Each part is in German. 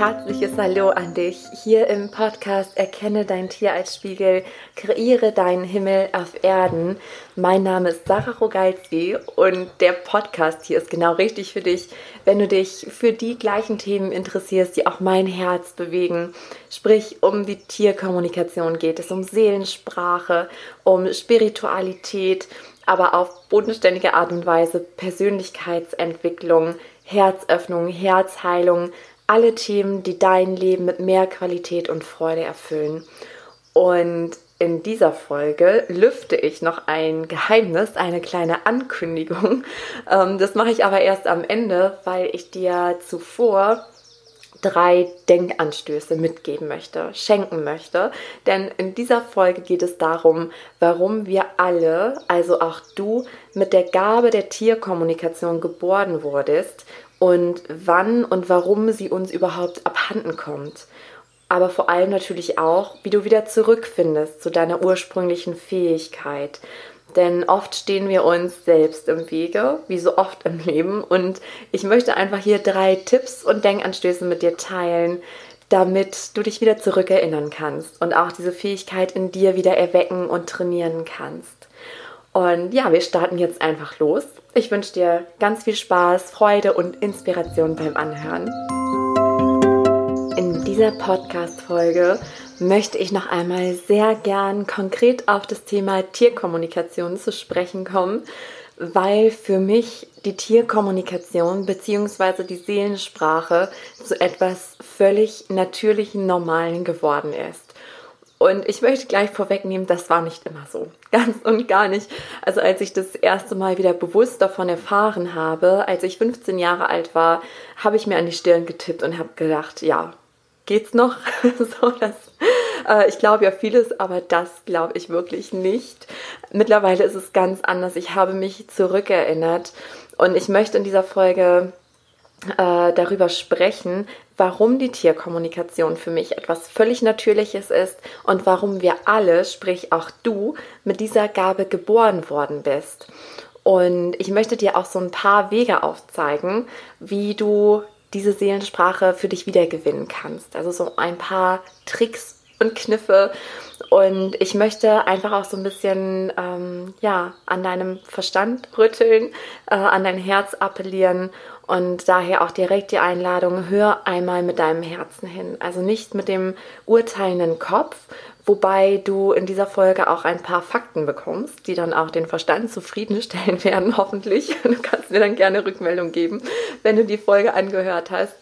herzliches Hallo an dich hier im Podcast Erkenne dein Tier als Spiegel, kreiere deinen Himmel auf Erden. Mein Name ist Sarah Rogalski und der Podcast hier ist genau richtig für dich, wenn du dich für die gleichen Themen interessierst, die auch mein Herz bewegen. Sprich, um die Tierkommunikation geht es, um Seelensprache, um Spiritualität, aber auf bodenständige Art und Weise Persönlichkeitsentwicklung, Herzöffnung, Herzheilung, alle Themen, die dein Leben mit mehr Qualität und Freude erfüllen. Und in dieser Folge lüfte ich noch ein Geheimnis, eine kleine Ankündigung. Ähm, das mache ich aber erst am Ende, weil ich dir zuvor drei Denkanstöße mitgeben möchte, schenken möchte. Denn in dieser Folge geht es darum, warum wir alle, also auch du, mit der Gabe der Tierkommunikation geboren wurdest und wann und warum sie uns überhaupt abhanden kommt. Aber vor allem natürlich auch, wie du wieder zurückfindest zu deiner ursprünglichen Fähigkeit. Denn oft stehen wir uns selbst im Wege, wie so oft im Leben. Und ich möchte einfach hier drei Tipps und Denkanstöße mit dir teilen, damit du dich wieder zurückerinnern kannst und auch diese Fähigkeit in dir wieder erwecken und trainieren kannst. Und ja, wir starten jetzt einfach los. Ich wünsche dir ganz viel Spaß, Freude und Inspiration beim Anhören. In dieser Podcast-Folge möchte ich noch einmal sehr gern konkret auf das Thema Tierkommunikation zu sprechen kommen, weil für mich die Tierkommunikation bzw. die Seelensprache zu etwas völlig natürlichen, normalen geworden ist. Und ich möchte gleich vorwegnehmen, das war nicht immer so. Ganz und gar nicht. Also als ich das erste Mal wieder bewusst davon erfahren habe, als ich 15 Jahre alt war, habe ich mir an die Stirn getippt und habe gedacht, ja, geht's noch? so, das, äh, ich glaube ja vieles, aber das glaube ich wirklich nicht. Mittlerweile ist es ganz anders. Ich habe mich zurückerinnert und ich möchte in dieser Folge äh, darüber sprechen, warum die Tierkommunikation für mich etwas völlig Natürliches ist und warum wir alle, sprich auch du, mit dieser Gabe geboren worden bist. Und ich möchte dir auch so ein paar Wege aufzeigen, wie du diese Seelensprache für dich wiedergewinnen kannst. Also so ein paar Tricks und Kniffe. Und ich möchte einfach auch so ein bisschen ähm, ja, an deinem Verstand rütteln, äh, an dein Herz appellieren und daher auch direkt die Einladung, hör einmal mit deinem Herzen hin. Also nicht mit dem urteilenden Kopf, wobei du in dieser Folge auch ein paar Fakten bekommst, die dann auch den Verstand zufriedenstellen werden, hoffentlich. Du kannst mir dann gerne Rückmeldung geben, wenn du die Folge angehört hast.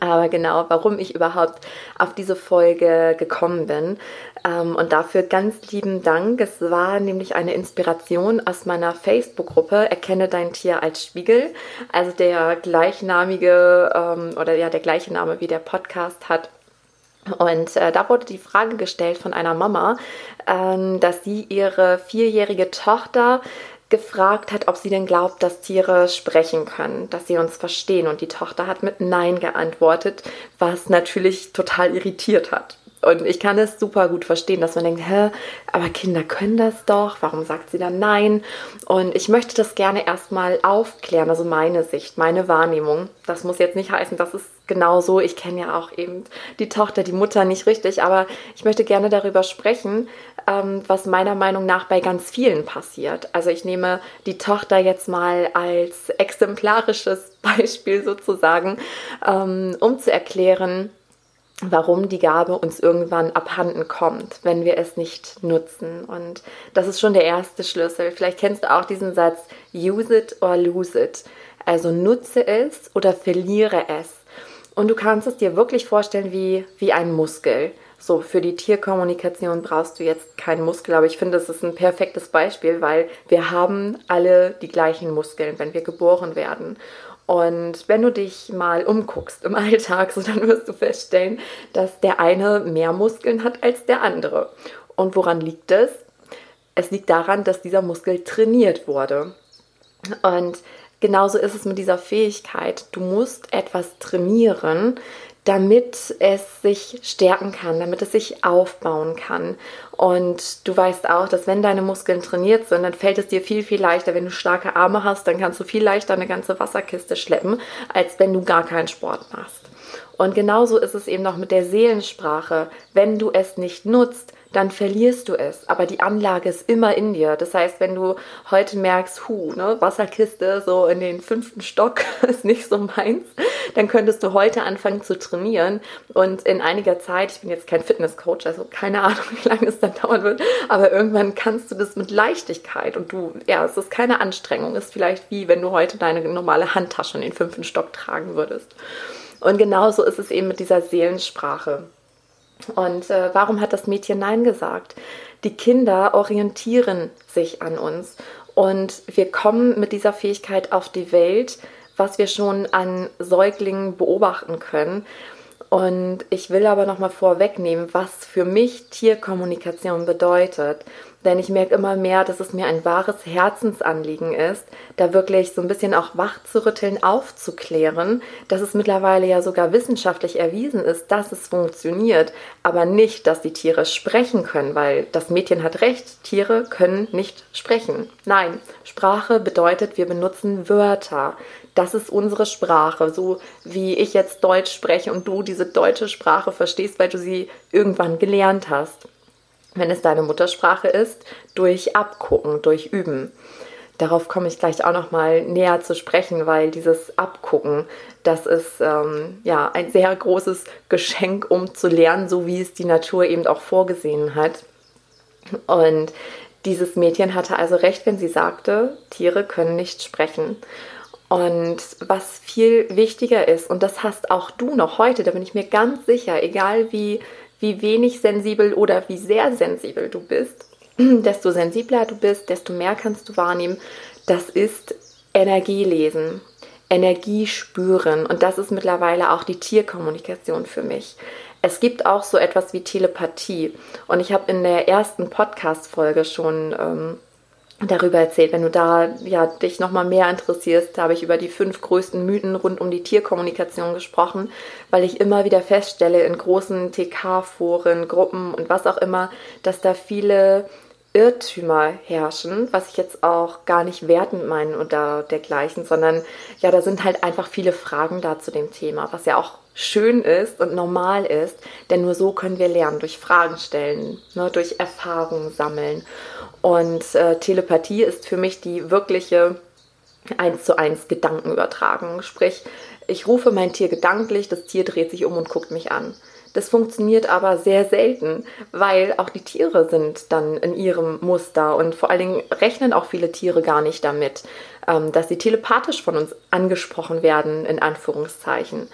Aber genau, warum ich überhaupt auf diese Folge gekommen bin. Ähm, und dafür ganz lieben Dank. Es war nämlich eine Inspiration aus meiner Facebook-Gruppe Erkenne dein Tier als Spiegel. Also der gleichnamige ähm, oder ja, der gleiche Name wie der Podcast hat. Und äh, da wurde die Frage gestellt von einer Mama, ähm, dass sie ihre vierjährige Tochter gefragt hat, ob sie denn glaubt, dass Tiere sprechen können, dass sie uns verstehen. Und die Tochter hat mit Nein geantwortet, was natürlich total irritiert hat. Und ich kann es super gut verstehen, dass man denkt, hä, aber Kinder können das doch, warum sagt sie dann nein? Und ich möchte das gerne erstmal aufklären, also meine Sicht, meine Wahrnehmung. Das muss jetzt nicht heißen, dass es genau so, ich kenne ja auch eben die Tochter, die Mutter nicht richtig, aber ich möchte gerne darüber sprechen, ähm, was meiner Meinung nach bei ganz vielen passiert. Also ich nehme die Tochter jetzt mal als exemplarisches Beispiel sozusagen, ähm, um zu erklären, warum die Gabe uns irgendwann abhanden kommt, wenn wir es nicht nutzen. Und das ist schon der erste Schlüssel. Vielleicht kennst du auch diesen Satz, use it or lose it. Also nutze es oder verliere es. Und du kannst es dir wirklich vorstellen wie, wie ein Muskel. So, für die Tierkommunikation brauchst du jetzt keinen Muskel, aber ich finde, das ist ein perfektes Beispiel, weil wir haben alle die gleichen Muskeln, wenn wir geboren werden. Und wenn du dich mal umguckst im Alltag, so dann wirst du feststellen, dass der eine mehr Muskeln hat als der andere. Und woran liegt es? Es liegt daran, dass dieser Muskel trainiert wurde. Und genauso ist es mit dieser Fähigkeit. Du musst etwas trainieren, damit es sich stärken kann, damit es sich aufbauen kann. Und du weißt auch, dass wenn deine Muskeln trainiert sind, dann fällt es dir viel, viel leichter. Wenn du starke Arme hast, dann kannst du viel leichter eine ganze Wasserkiste schleppen, als wenn du gar keinen Sport machst. Und genauso ist es eben noch mit der Seelensprache. Wenn du es nicht nutzt, dann verlierst du es. Aber die Anlage ist immer in dir. Das heißt, wenn du heute merkst, hu, ne, Wasserkiste so in den fünften Stock ist nicht so meins, dann könntest du heute anfangen zu trainieren und in einiger Zeit, ich bin jetzt kein Fitnesscoach, also keine Ahnung, wie lange es dann dauern wird, aber irgendwann kannst du das mit Leichtigkeit und du, ja, es ist keine Anstrengung, ist vielleicht wie wenn du heute deine normale Handtasche in den fünften Stock tragen würdest. Und genauso ist es eben mit dieser Seelensprache. Und äh, warum hat das Mädchen Nein gesagt? Die Kinder orientieren sich an uns und wir kommen mit dieser Fähigkeit auf die Welt, was wir schon an Säuglingen beobachten können. Und ich will aber noch mal vorwegnehmen, was für mich Tierkommunikation bedeutet. Denn ich merke immer mehr, dass es mir ein wahres Herzensanliegen ist, da wirklich so ein bisschen auch wach zu rütteln, aufzuklären, dass es mittlerweile ja sogar wissenschaftlich erwiesen ist, dass es funktioniert, aber nicht, dass die Tiere sprechen können, weil das Mädchen hat recht, Tiere können nicht sprechen. Nein, Sprache bedeutet, wir benutzen Wörter. Das ist unsere Sprache, so wie ich jetzt Deutsch spreche und du diese deutsche Sprache verstehst, weil du sie irgendwann gelernt hast wenn es deine Muttersprache ist, durch Abgucken, durch Üben. Darauf komme ich gleich auch noch mal näher zu sprechen, weil dieses Abgucken, das ist ähm, ja ein sehr großes Geschenk, um zu lernen, so wie es die Natur eben auch vorgesehen hat. Und dieses Mädchen hatte also recht, wenn sie sagte, Tiere können nicht sprechen. Und was viel wichtiger ist, und das hast auch du noch heute, da bin ich mir ganz sicher, egal wie wie wenig sensibel oder wie sehr sensibel du bist, desto sensibler du bist, desto mehr kannst du wahrnehmen. Das ist Energielesen, Energie spüren. Und das ist mittlerweile auch die Tierkommunikation für mich. Es gibt auch so etwas wie Telepathie. Und ich habe in der ersten Podcast-Folge schon ähm, darüber erzählt. Wenn du da ja, dich nochmal mehr interessierst, habe ich über die fünf größten Mythen rund um die Tierkommunikation gesprochen, weil ich immer wieder feststelle in großen TK-Foren, Gruppen und was auch immer, dass da viele Irrtümer herrschen, was ich jetzt auch gar nicht wertend meine oder dergleichen, sondern ja, da sind halt einfach viele Fragen da zu dem Thema, was ja auch schön ist und normal ist, denn nur so können wir lernen, durch Fragen stellen, ne, durch Erfahrungen sammeln. Und äh, Telepathie ist für mich die wirkliche eins zu eins Gedankenübertragung. Sprich, ich rufe mein Tier gedanklich, das Tier dreht sich um und guckt mich an. Das funktioniert aber sehr selten, weil auch die Tiere sind dann in ihrem Muster und vor allen Dingen rechnen auch viele Tiere gar nicht damit, ähm, dass sie telepathisch von uns angesprochen werden, in Anführungszeichen.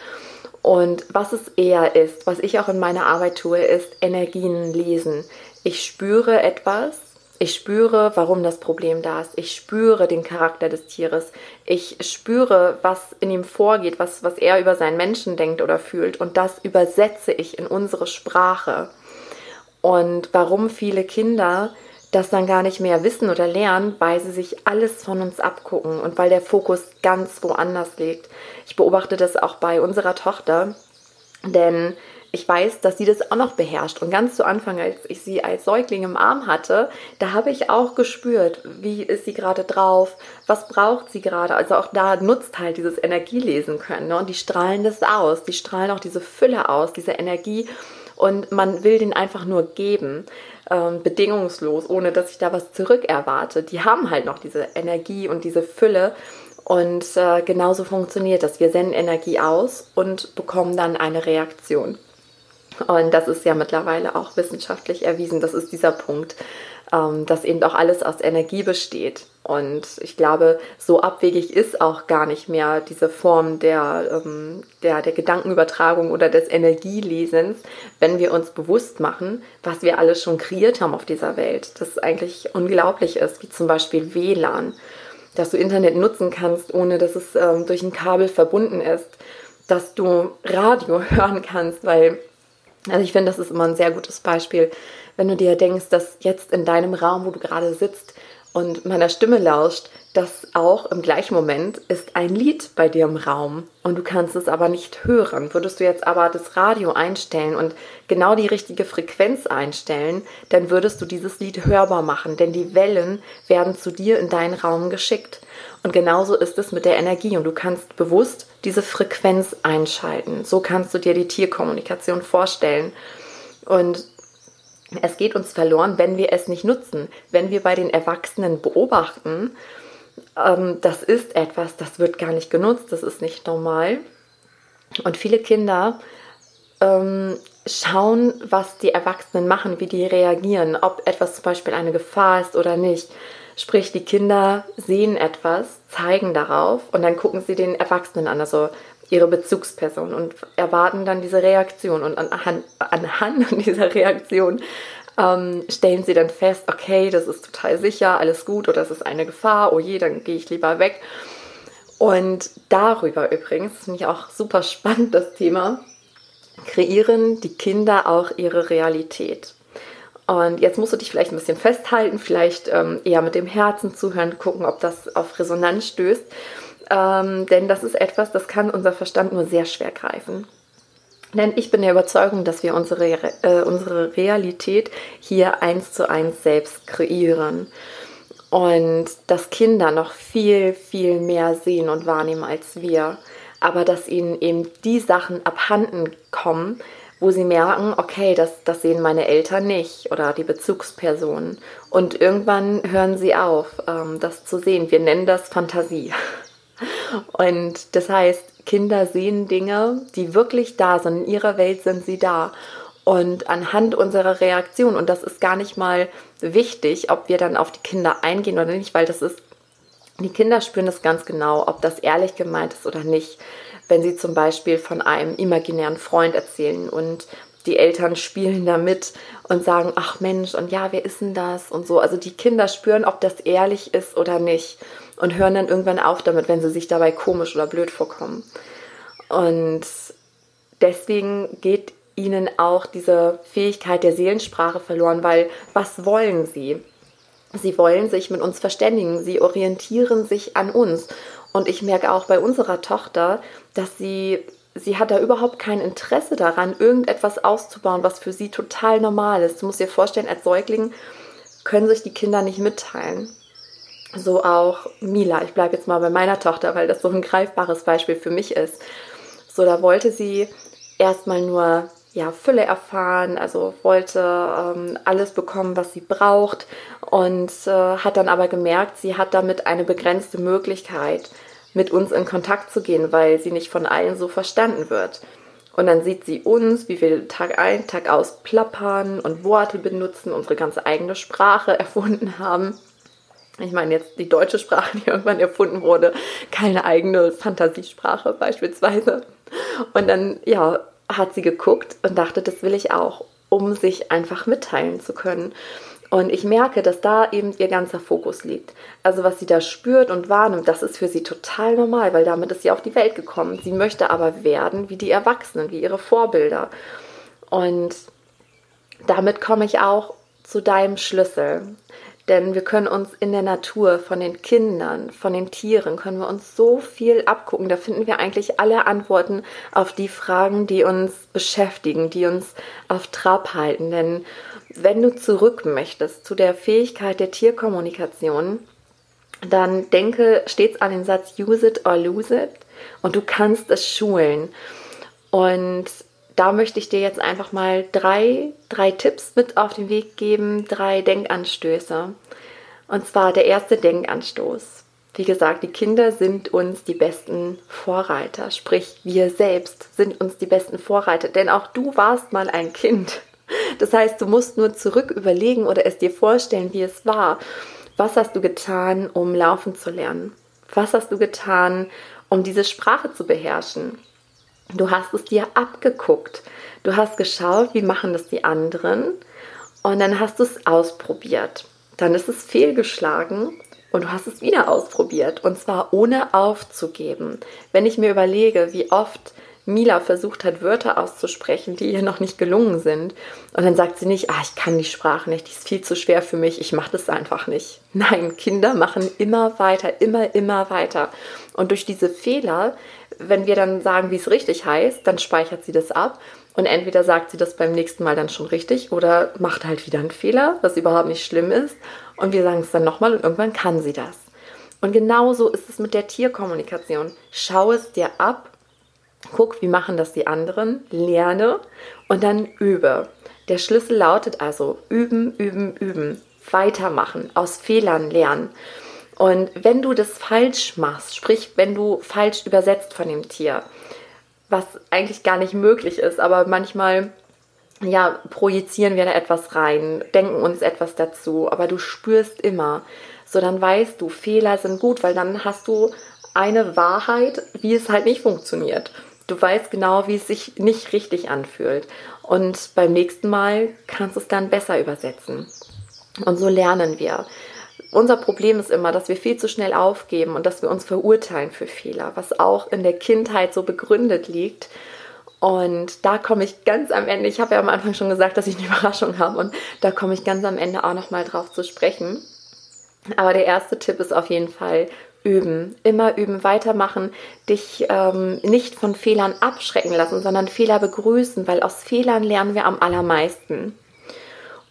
Und was es eher ist, was ich auch in meiner Arbeit tue, ist Energien lesen. Ich spüre etwas ich spüre, warum das Problem da ist. Ich spüre den Charakter des Tieres. Ich spüre, was in ihm vorgeht, was, was er über seinen Menschen denkt oder fühlt. Und das übersetze ich in unsere Sprache. Und warum viele Kinder das dann gar nicht mehr wissen oder lernen, weil sie sich alles von uns abgucken und weil der Fokus ganz woanders liegt. Ich beobachte das auch bei unserer Tochter, denn ich weiß, dass sie das auch noch beherrscht. Und ganz zu Anfang, als ich sie als Säugling im Arm hatte, da habe ich auch gespürt, wie ist sie gerade drauf, was braucht sie gerade. Also auch da nutzt halt dieses Energielesen können. Ne? Und die strahlen das aus, die strahlen auch diese Fülle aus, diese Energie. Und man will den einfach nur geben, ähm, bedingungslos, ohne dass ich da was zurück erwarte. Die haben halt noch diese Energie und diese Fülle. Und äh, genauso funktioniert das. Wir senden Energie aus und bekommen dann eine Reaktion. Und das ist ja mittlerweile auch wissenschaftlich erwiesen. Das ist dieser Punkt, ähm, dass eben auch alles aus Energie besteht. Und ich glaube, so abwegig ist auch gar nicht mehr diese Form der, ähm, der, der Gedankenübertragung oder des Energielesens, wenn wir uns bewusst machen, was wir alles schon kreiert haben auf dieser Welt. Das eigentlich unglaublich ist, wie zum Beispiel WLAN, dass du Internet nutzen kannst, ohne dass es ähm, durch ein Kabel verbunden ist, dass du Radio hören kannst, weil also ich finde, das ist immer ein sehr gutes Beispiel, wenn du dir denkst, dass jetzt in deinem Raum, wo du gerade sitzt und meiner Stimme lauscht, dass auch im gleichen Moment ist ein Lied bei dir im Raum und du kannst es aber nicht hören. Würdest du jetzt aber das Radio einstellen und genau die richtige Frequenz einstellen, dann würdest du dieses Lied hörbar machen, denn die Wellen werden zu dir in deinen Raum geschickt. Und genauso ist es mit der Energie und du kannst bewusst diese Frequenz einschalten. So kannst du dir die Tierkommunikation vorstellen. Und es geht uns verloren, wenn wir es nicht nutzen. Wenn wir bei den Erwachsenen beobachten, ähm, das ist etwas, das wird gar nicht genutzt, das ist nicht normal. Und viele Kinder ähm, schauen, was die Erwachsenen machen, wie die reagieren, ob etwas zum Beispiel eine Gefahr ist oder nicht. Sprich, die Kinder sehen etwas, zeigen darauf und dann gucken sie den Erwachsenen an, also ihre Bezugsperson und erwarten dann diese Reaktion. Und anhand, anhand dieser Reaktion ähm, stellen sie dann fest, okay, das ist total sicher, alles gut oder das ist eine Gefahr, oh je, dann gehe ich lieber weg. Und darüber übrigens, finde ich auch super spannend, das Thema, kreieren die Kinder auch ihre Realität. Und jetzt musst du dich vielleicht ein bisschen festhalten, vielleicht ähm, eher mit dem Herzen zuhören, gucken, ob das auf Resonanz stößt. Ähm, denn das ist etwas, das kann unser Verstand nur sehr schwer greifen. Denn ich bin der Überzeugung, dass wir unsere, äh, unsere Realität hier eins zu eins selbst kreieren. Und dass Kinder noch viel, viel mehr sehen und wahrnehmen als wir. Aber dass ihnen eben die Sachen abhanden kommen, wo sie merken, okay, das, das sehen meine Eltern nicht oder die Bezugspersonen. Und irgendwann hören sie auf, ähm, das zu sehen. Wir nennen das Fantasie. Und das heißt, Kinder sehen Dinge, die wirklich da sind. In ihrer Welt sind sie da. Und anhand unserer Reaktion, und das ist gar nicht mal wichtig, ob wir dann auf die Kinder eingehen oder nicht, weil das ist, die Kinder spüren das ganz genau, ob das ehrlich gemeint ist oder nicht. Wenn sie zum Beispiel von einem imaginären Freund erzählen und die Eltern spielen damit und sagen, ach Mensch, und ja, wer ist denn das? Und so. Also die Kinder spüren, ob das ehrlich ist oder nicht und hören dann irgendwann auf damit, wenn sie sich dabei komisch oder blöd vorkommen. Und deswegen geht ihnen auch diese Fähigkeit der Seelensprache verloren, weil was wollen sie? Sie wollen sich mit uns verständigen, sie orientieren sich an uns. Und ich merke auch bei unserer Tochter, dass sie, sie hat da überhaupt kein Interesse daran, irgendetwas auszubauen, was für sie total normal ist. Du musst dir vorstellen, als Säugling können sich die Kinder nicht mitteilen so auch Mila. Ich bleibe jetzt mal bei meiner Tochter, weil das so ein greifbares Beispiel für mich ist. So, da wollte sie erstmal nur ja, Fülle erfahren, also wollte ähm, alles bekommen, was sie braucht und äh, hat dann aber gemerkt, sie hat damit eine begrenzte Möglichkeit, mit uns in Kontakt zu gehen, weil sie nicht von allen so verstanden wird. Und dann sieht sie uns, wie wir Tag ein, Tag aus plappern und Worte benutzen, unsere ganz eigene Sprache erfunden haben ich meine jetzt die deutsche Sprache, die irgendwann erfunden wurde, keine eigene Fantasiesprache beispielsweise. Und dann, ja, hat sie geguckt und dachte, das will ich auch, um sich einfach mitteilen zu können. Und ich merke, dass da eben ihr ganzer Fokus liegt. Also was sie da spürt und wahrnimmt, das ist für sie total normal, weil damit ist sie auf die Welt gekommen. Sie möchte aber werden wie die Erwachsenen, wie ihre Vorbilder. Und damit komme ich auch zu deinem Schlüssel. Denn wir können uns in der Natur, von den Kindern, von den Tieren, können wir uns so viel abgucken. Da finden wir eigentlich alle Antworten auf die Fragen, die uns beschäftigen, die uns auf Trab halten. Denn wenn du zurück möchtest zu der Fähigkeit der Tierkommunikation, dann denke stets an den Satz use it or lose it und du kannst es schulen. Und da möchte ich dir jetzt einfach mal drei, drei Tipps mit auf den Weg geben, drei Denkanstöße. Und zwar der erste Denkanstoß. Wie gesagt, die Kinder sind uns die besten Vorreiter, sprich wir selbst sind uns die besten Vorreiter, denn auch du warst mal ein Kind. Das heißt, du musst nur zurück überlegen oder es dir vorstellen, wie es war. Was hast du getan, um laufen zu lernen? Was hast du getan, um diese Sprache zu beherrschen? Du hast es dir abgeguckt. Du hast geschaut, wie machen das die anderen und dann hast du es ausprobiert. Dann ist es fehlgeschlagen und du hast es wieder ausprobiert und zwar ohne aufzugeben. Wenn ich mir überlege, wie oft Mila versucht hat, Wörter auszusprechen, die ihr noch nicht gelungen sind. Und dann sagt sie nicht, ah, ich kann die Sprache nicht, die ist viel zu schwer für mich, ich mache das einfach nicht. Nein, Kinder machen immer weiter, immer, immer weiter. Und durch diese Fehler, wenn wir dann sagen, wie es richtig heißt, dann speichert sie das ab. Und entweder sagt sie das beim nächsten Mal dann schon richtig oder macht halt wieder einen Fehler, was überhaupt nicht schlimm ist. Und wir sagen es dann nochmal und irgendwann kann sie das. Und genauso ist es mit der Tierkommunikation. Schau es dir ab guck, wie machen das die anderen, lerne und dann übe. Der Schlüssel lautet also üben, üben, üben, weitermachen, aus Fehlern lernen. Und wenn du das falsch machst, sprich, wenn du falsch übersetzt von dem Tier, was eigentlich gar nicht möglich ist, aber manchmal ja, projizieren wir da etwas rein, denken uns etwas dazu, aber du spürst immer, so dann weißt du, Fehler sind gut, weil dann hast du eine Wahrheit, wie es halt nicht funktioniert. Du weißt genau, wie es sich nicht richtig anfühlt. Und beim nächsten Mal kannst du es dann besser übersetzen. Und so lernen wir. Unser Problem ist immer, dass wir viel zu schnell aufgeben und dass wir uns verurteilen für Fehler, was auch in der Kindheit so begründet liegt. Und da komme ich ganz am Ende, ich habe ja am Anfang schon gesagt, dass ich eine Überraschung habe und da komme ich ganz am Ende auch nochmal drauf zu sprechen. Aber der erste Tipp ist auf jeden Fall, üben, immer üben, weitermachen, dich ähm, nicht von Fehlern abschrecken lassen, sondern Fehler begrüßen, weil aus Fehlern lernen wir am allermeisten.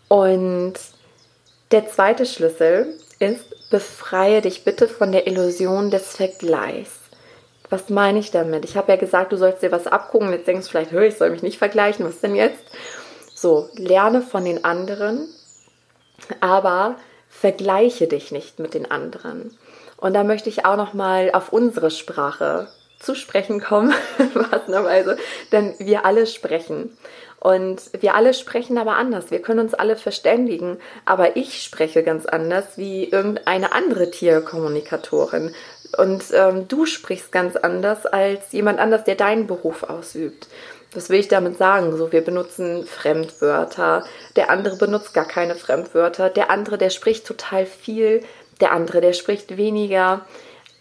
Und der zweite Schlüssel ist, befreie dich bitte von der Illusion des Vergleichs. Was meine ich damit? Ich habe ja gesagt, du sollst dir was abgucken. Jetzt denkst du vielleicht, ich soll mich nicht vergleichen. Was denn jetzt? So, lerne von den anderen, aber vergleiche dich nicht mit den anderen. Und da möchte ich auch noch mal auf unsere Sprache zu sprechen kommen, passenderweise, denn wir alle sprechen. Und wir alle sprechen aber anders. Wir können uns alle verständigen. Aber ich spreche ganz anders wie irgendeine andere Tierkommunikatorin. Und ähm, du sprichst ganz anders als jemand anders, der deinen Beruf ausübt. Was will ich damit sagen? So, wir benutzen Fremdwörter. Der andere benutzt gar keine Fremdwörter. Der andere, der spricht total viel der andere, der spricht weniger,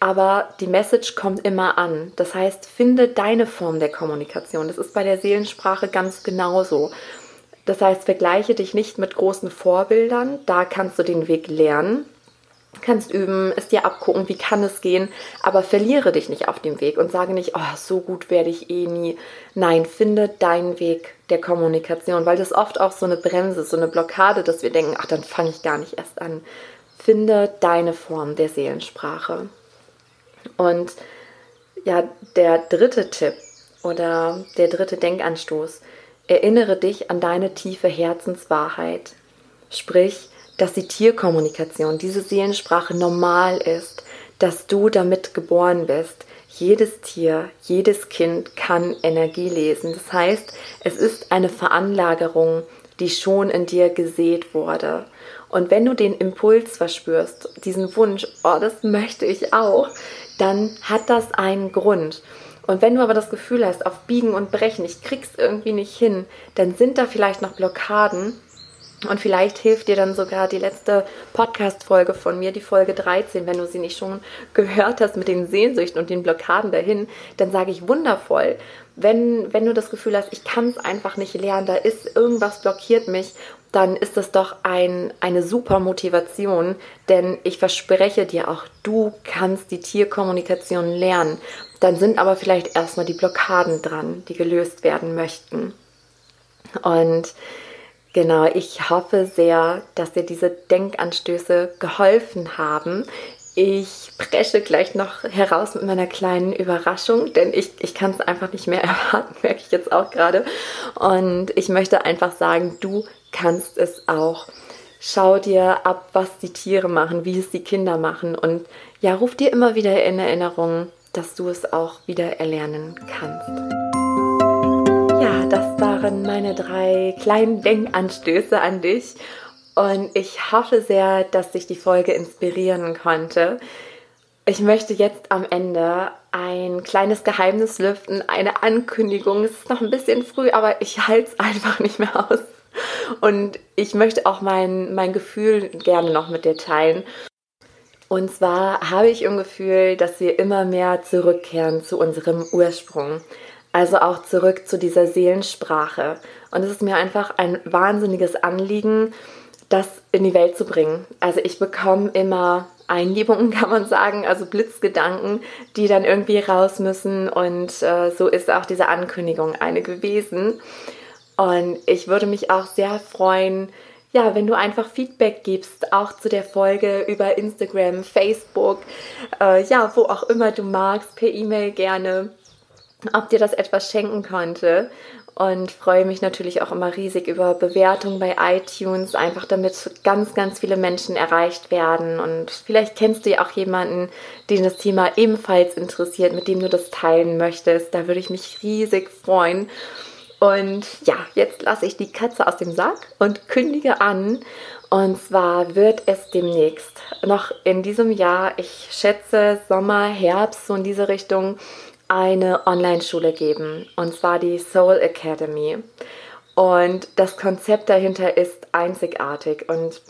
aber die Message kommt immer an. Das heißt, finde deine Form der Kommunikation. Das ist bei der Seelensprache ganz genauso. Das heißt, vergleiche dich nicht mit großen Vorbildern, da kannst du den Weg lernen, kannst üben, es dir abgucken, wie kann es gehen, aber verliere dich nicht auf dem Weg und sage nicht, oh, so gut werde ich eh nie. Nein, finde deinen Weg der Kommunikation, weil das oft auch so eine Bremse, so eine Blockade, dass wir denken, ach, dann fange ich gar nicht erst an. Finde deine Form der Seelensprache. Und ja, der dritte Tipp oder der dritte Denkanstoß, erinnere dich an deine tiefe Herzenswahrheit. Sprich, dass die Tierkommunikation, diese Seelensprache normal ist, dass du damit geboren bist. Jedes Tier, jedes Kind kann Energie lesen. Das heißt, es ist eine Veranlagerung, die schon in dir gesät wurde. Und wenn du den Impuls verspürst, diesen Wunsch, oh, das möchte ich auch, dann hat das einen Grund. Und wenn du aber das Gefühl hast, auf Biegen und Brechen, ich krieg's irgendwie nicht hin, dann sind da vielleicht noch Blockaden. Und vielleicht hilft dir dann sogar die letzte Podcast-Folge von mir, die Folge 13, wenn du sie nicht schon gehört hast mit den Sehnsüchten und den Blockaden dahin, dann sage ich wundervoll. Wenn, wenn du das Gefühl hast, ich kann es einfach nicht lernen, da ist irgendwas blockiert mich dann ist das doch ein, eine super Motivation, denn ich verspreche dir auch, du kannst die Tierkommunikation lernen. Dann sind aber vielleicht erstmal die Blockaden dran, die gelöst werden möchten. Und genau, ich hoffe sehr, dass dir diese Denkanstöße geholfen haben. Ich presche gleich noch heraus mit meiner kleinen Überraschung, denn ich, ich kann es einfach nicht mehr erwarten, merke ich jetzt auch gerade. Und ich möchte einfach sagen, du kannst es auch. Schau dir ab, was die Tiere machen, wie es die Kinder machen und ja, ruf dir immer wieder in Erinnerung, dass du es auch wieder erlernen kannst. Ja, das waren meine drei kleinen Denkanstöße an dich und ich hoffe sehr, dass dich die Folge inspirieren konnte. Ich möchte jetzt am Ende ein kleines Geheimnis lüften, eine Ankündigung. Es ist noch ein bisschen früh, aber ich halte es einfach nicht mehr aus. Und ich möchte auch mein, mein Gefühl gerne noch mit dir teilen. Und zwar habe ich im Gefühl, dass wir immer mehr zurückkehren zu unserem Ursprung. Also auch zurück zu dieser Seelensprache. Und es ist mir einfach ein wahnsinniges Anliegen, das in die Welt zu bringen. Also ich bekomme immer Eingebungen, kann man sagen, also Blitzgedanken, die dann irgendwie raus müssen. Und äh, so ist auch diese Ankündigung eine gewesen. Und ich würde mich auch sehr freuen, ja, wenn du einfach Feedback gibst, auch zu der Folge über Instagram, Facebook, äh, ja, wo auch immer du magst, per E-Mail gerne, ob dir das etwas schenken konnte und freue mich natürlich auch immer riesig über Bewertungen bei iTunes, einfach damit ganz, ganz viele Menschen erreicht werden. Und vielleicht kennst du ja auch jemanden, den das Thema ebenfalls interessiert, mit dem du das teilen möchtest. Da würde ich mich riesig freuen. Und ja, jetzt lasse ich die Katze aus dem Sack und kündige an. Und zwar wird es demnächst noch in diesem Jahr, ich schätze Sommer, Herbst, so in diese Richtung, eine Online-Schule geben, und zwar die Soul Academy. Und das Konzept dahinter ist einzigartig und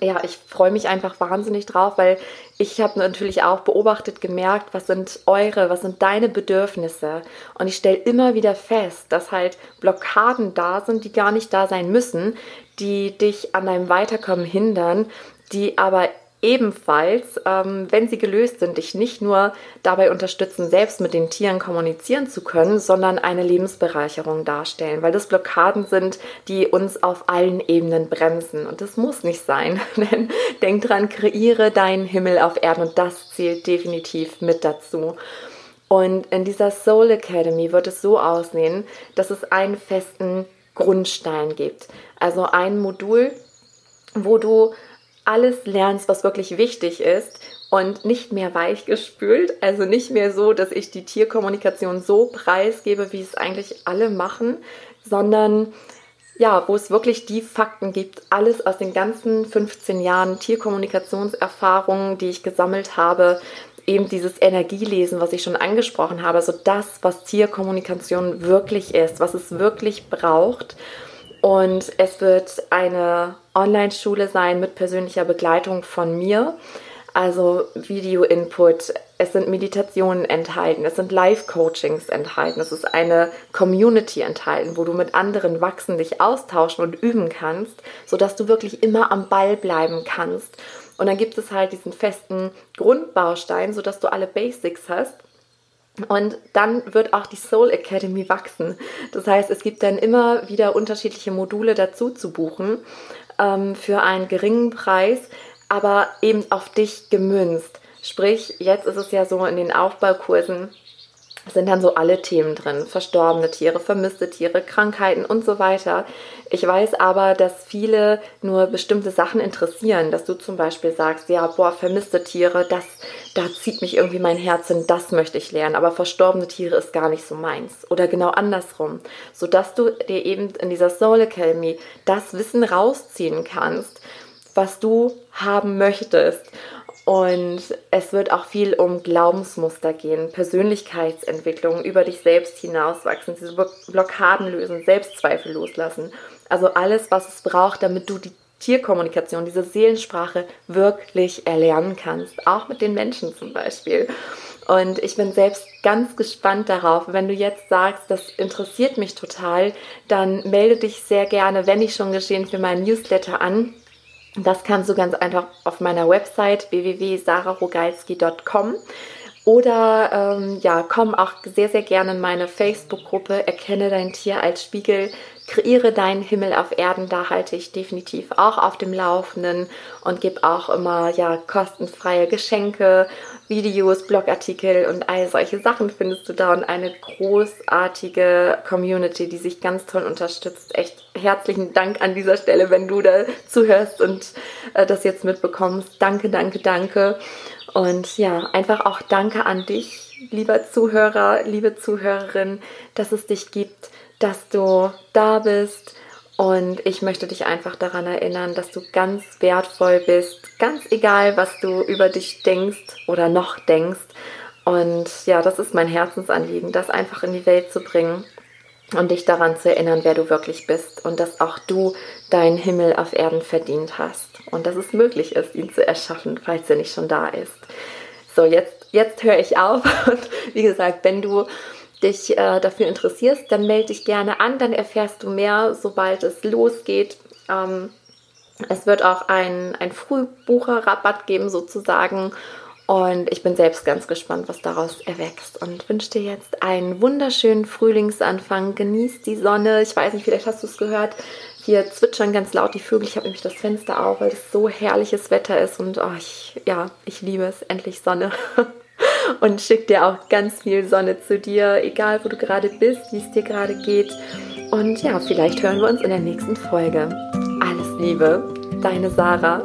ja, ich freue mich einfach wahnsinnig drauf, weil ich habe natürlich auch beobachtet, gemerkt, was sind eure, was sind deine Bedürfnisse. Und ich stelle immer wieder fest, dass halt Blockaden da sind, die gar nicht da sein müssen, die dich an deinem Weiterkommen hindern, die aber ebenfalls, ähm, wenn sie gelöst sind, dich nicht nur dabei unterstützen, selbst mit den Tieren kommunizieren zu können, sondern eine Lebensbereicherung darstellen, weil das Blockaden sind, die uns auf allen Ebenen bremsen. Und das muss nicht sein, denn denk dran, kreiere deinen Himmel auf Erden und das zählt definitiv mit dazu. Und in dieser Soul Academy wird es so aussehen, dass es einen festen Grundstein gibt. Also ein Modul, wo du alles lernst, was wirklich wichtig ist und nicht mehr weichgespült, also nicht mehr so, dass ich die Tierkommunikation so preisgebe, wie es eigentlich alle machen, sondern ja, wo es wirklich die Fakten gibt, alles aus den ganzen 15 Jahren Tierkommunikationserfahrungen, die ich gesammelt habe, eben dieses Energielesen, was ich schon angesprochen habe, so das, was Tierkommunikation wirklich ist, was es wirklich braucht und es wird eine Online-Schule sein mit persönlicher Begleitung von mir. Also Video-Input, es sind Meditationen enthalten, es sind Live-Coachings enthalten, es ist eine Community enthalten, wo du mit anderen wachsen, dich austauschen und üben kannst, sodass du wirklich immer am Ball bleiben kannst. Und dann gibt es halt diesen festen Grundbaustein, sodass du alle Basics hast und dann wird auch die Soul Academy wachsen. Das heißt, es gibt dann immer wieder unterschiedliche Module dazu zu buchen ähm, für einen geringen Preis, aber eben auf dich gemünzt. Sprich, jetzt ist es ja so in den Aufbaukursen, sind dann so alle Themen drin. Verstorbene Tiere, vermisste Tiere, Krankheiten und so weiter. Ich weiß aber, dass viele nur bestimmte Sachen interessieren, dass du zum Beispiel sagst, ja, boah, vermisste Tiere, das, da zieht mich irgendwie mein Herz hin, das möchte ich lernen, aber verstorbene Tiere ist gar nicht so meins. Oder genau andersrum, sodass du dir eben in dieser Soul Academy das Wissen rausziehen kannst, was du haben möchtest. Und es wird auch viel um Glaubensmuster gehen, Persönlichkeitsentwicklung, über dich selbst hinauswachsen, diese Blockaden lösen, Selbstzweifel loslassen. Also alles, was es braucht, damit du die Tierkommunikation, diese Seelensprache wirklich erlernen kannst, auch mit den Menschen zum Beispiel. Und ich bin selbst ganz gespannt darauf. Wenn du jetzt sagst, das interessiert mich total, dann melde dich sehr gerne, wenn nicht schon geschehen, für meinen Newsletter an. Das kannst du ganz einfach auf meiner Website www.sararogalski.com oder ähm, ja, komm auch sehr, sehr gerne in meine Facebook-Gruppe Erkenne dein Tier als Spiegel, kreiere deinen Himmel auf Erden. Da halte ich definitiv auch auf dem Laufenden und gebe auch immer ja kostenfreie Geschenke Videos, Blogartikel und all solche Sachen findest du da und eine großartige Community, die sich ganz toll unterstützt. Echt herzlichen Dank an dieser Stelle, wenn du da zuhörst und äh, das jetzt mitbekommst. Danke, danke, danke. Und ja, einfach auch danke an dich, lieber Zuhörer, liebe Zuhörerin, dass es dich gibt, dass du da bist und ich möchte dich einfach daran erinnern, dass du ganz wertvoll bist, ganz egal, was du über dich denkst oder noch denkst. Und ja, das ist mein Herzensanliegen, das einfach in die Welt zu bringen und dich daran zu erinnern, wer du wirklich bist und dass auch du deinen Himmel auf Erden verdient hast und dass es möglich ist, ihn zu erschaffen, falls er nicht schon da ist. So, jetzt, jetzt höre ich auf und wie gesagt, wenn du dich äh, dafür interessierst, dann melde dich gerne an, dann erfährst du mehr, sobald es losgeht. Ähm, es wird auch ein, ein Frühbucherrabatt geben sozusagen und ich bin selbst ganz gespannt, was daraus erwächst und wünsche dir jetzt einen wunderschönen Frühlingsanfang. Genieß die Sonne. Ich weiß nicht, vielleicht hast du es gehört. Hier zwitschern ganz laut die Vögel. Ich habe nämlich das Fenster auf, weil es so herrliches Wetter ist und oh, ich, ja, ich liebe es. Endlich Sonne. und schick dir auch ganz viel Sonne zu dir, egal wo du gerade bist, wie es dir gerade geht. Und ja, vielleicht hören wir uns in der nächsten Folge. Alles Liebe, deine Sarah.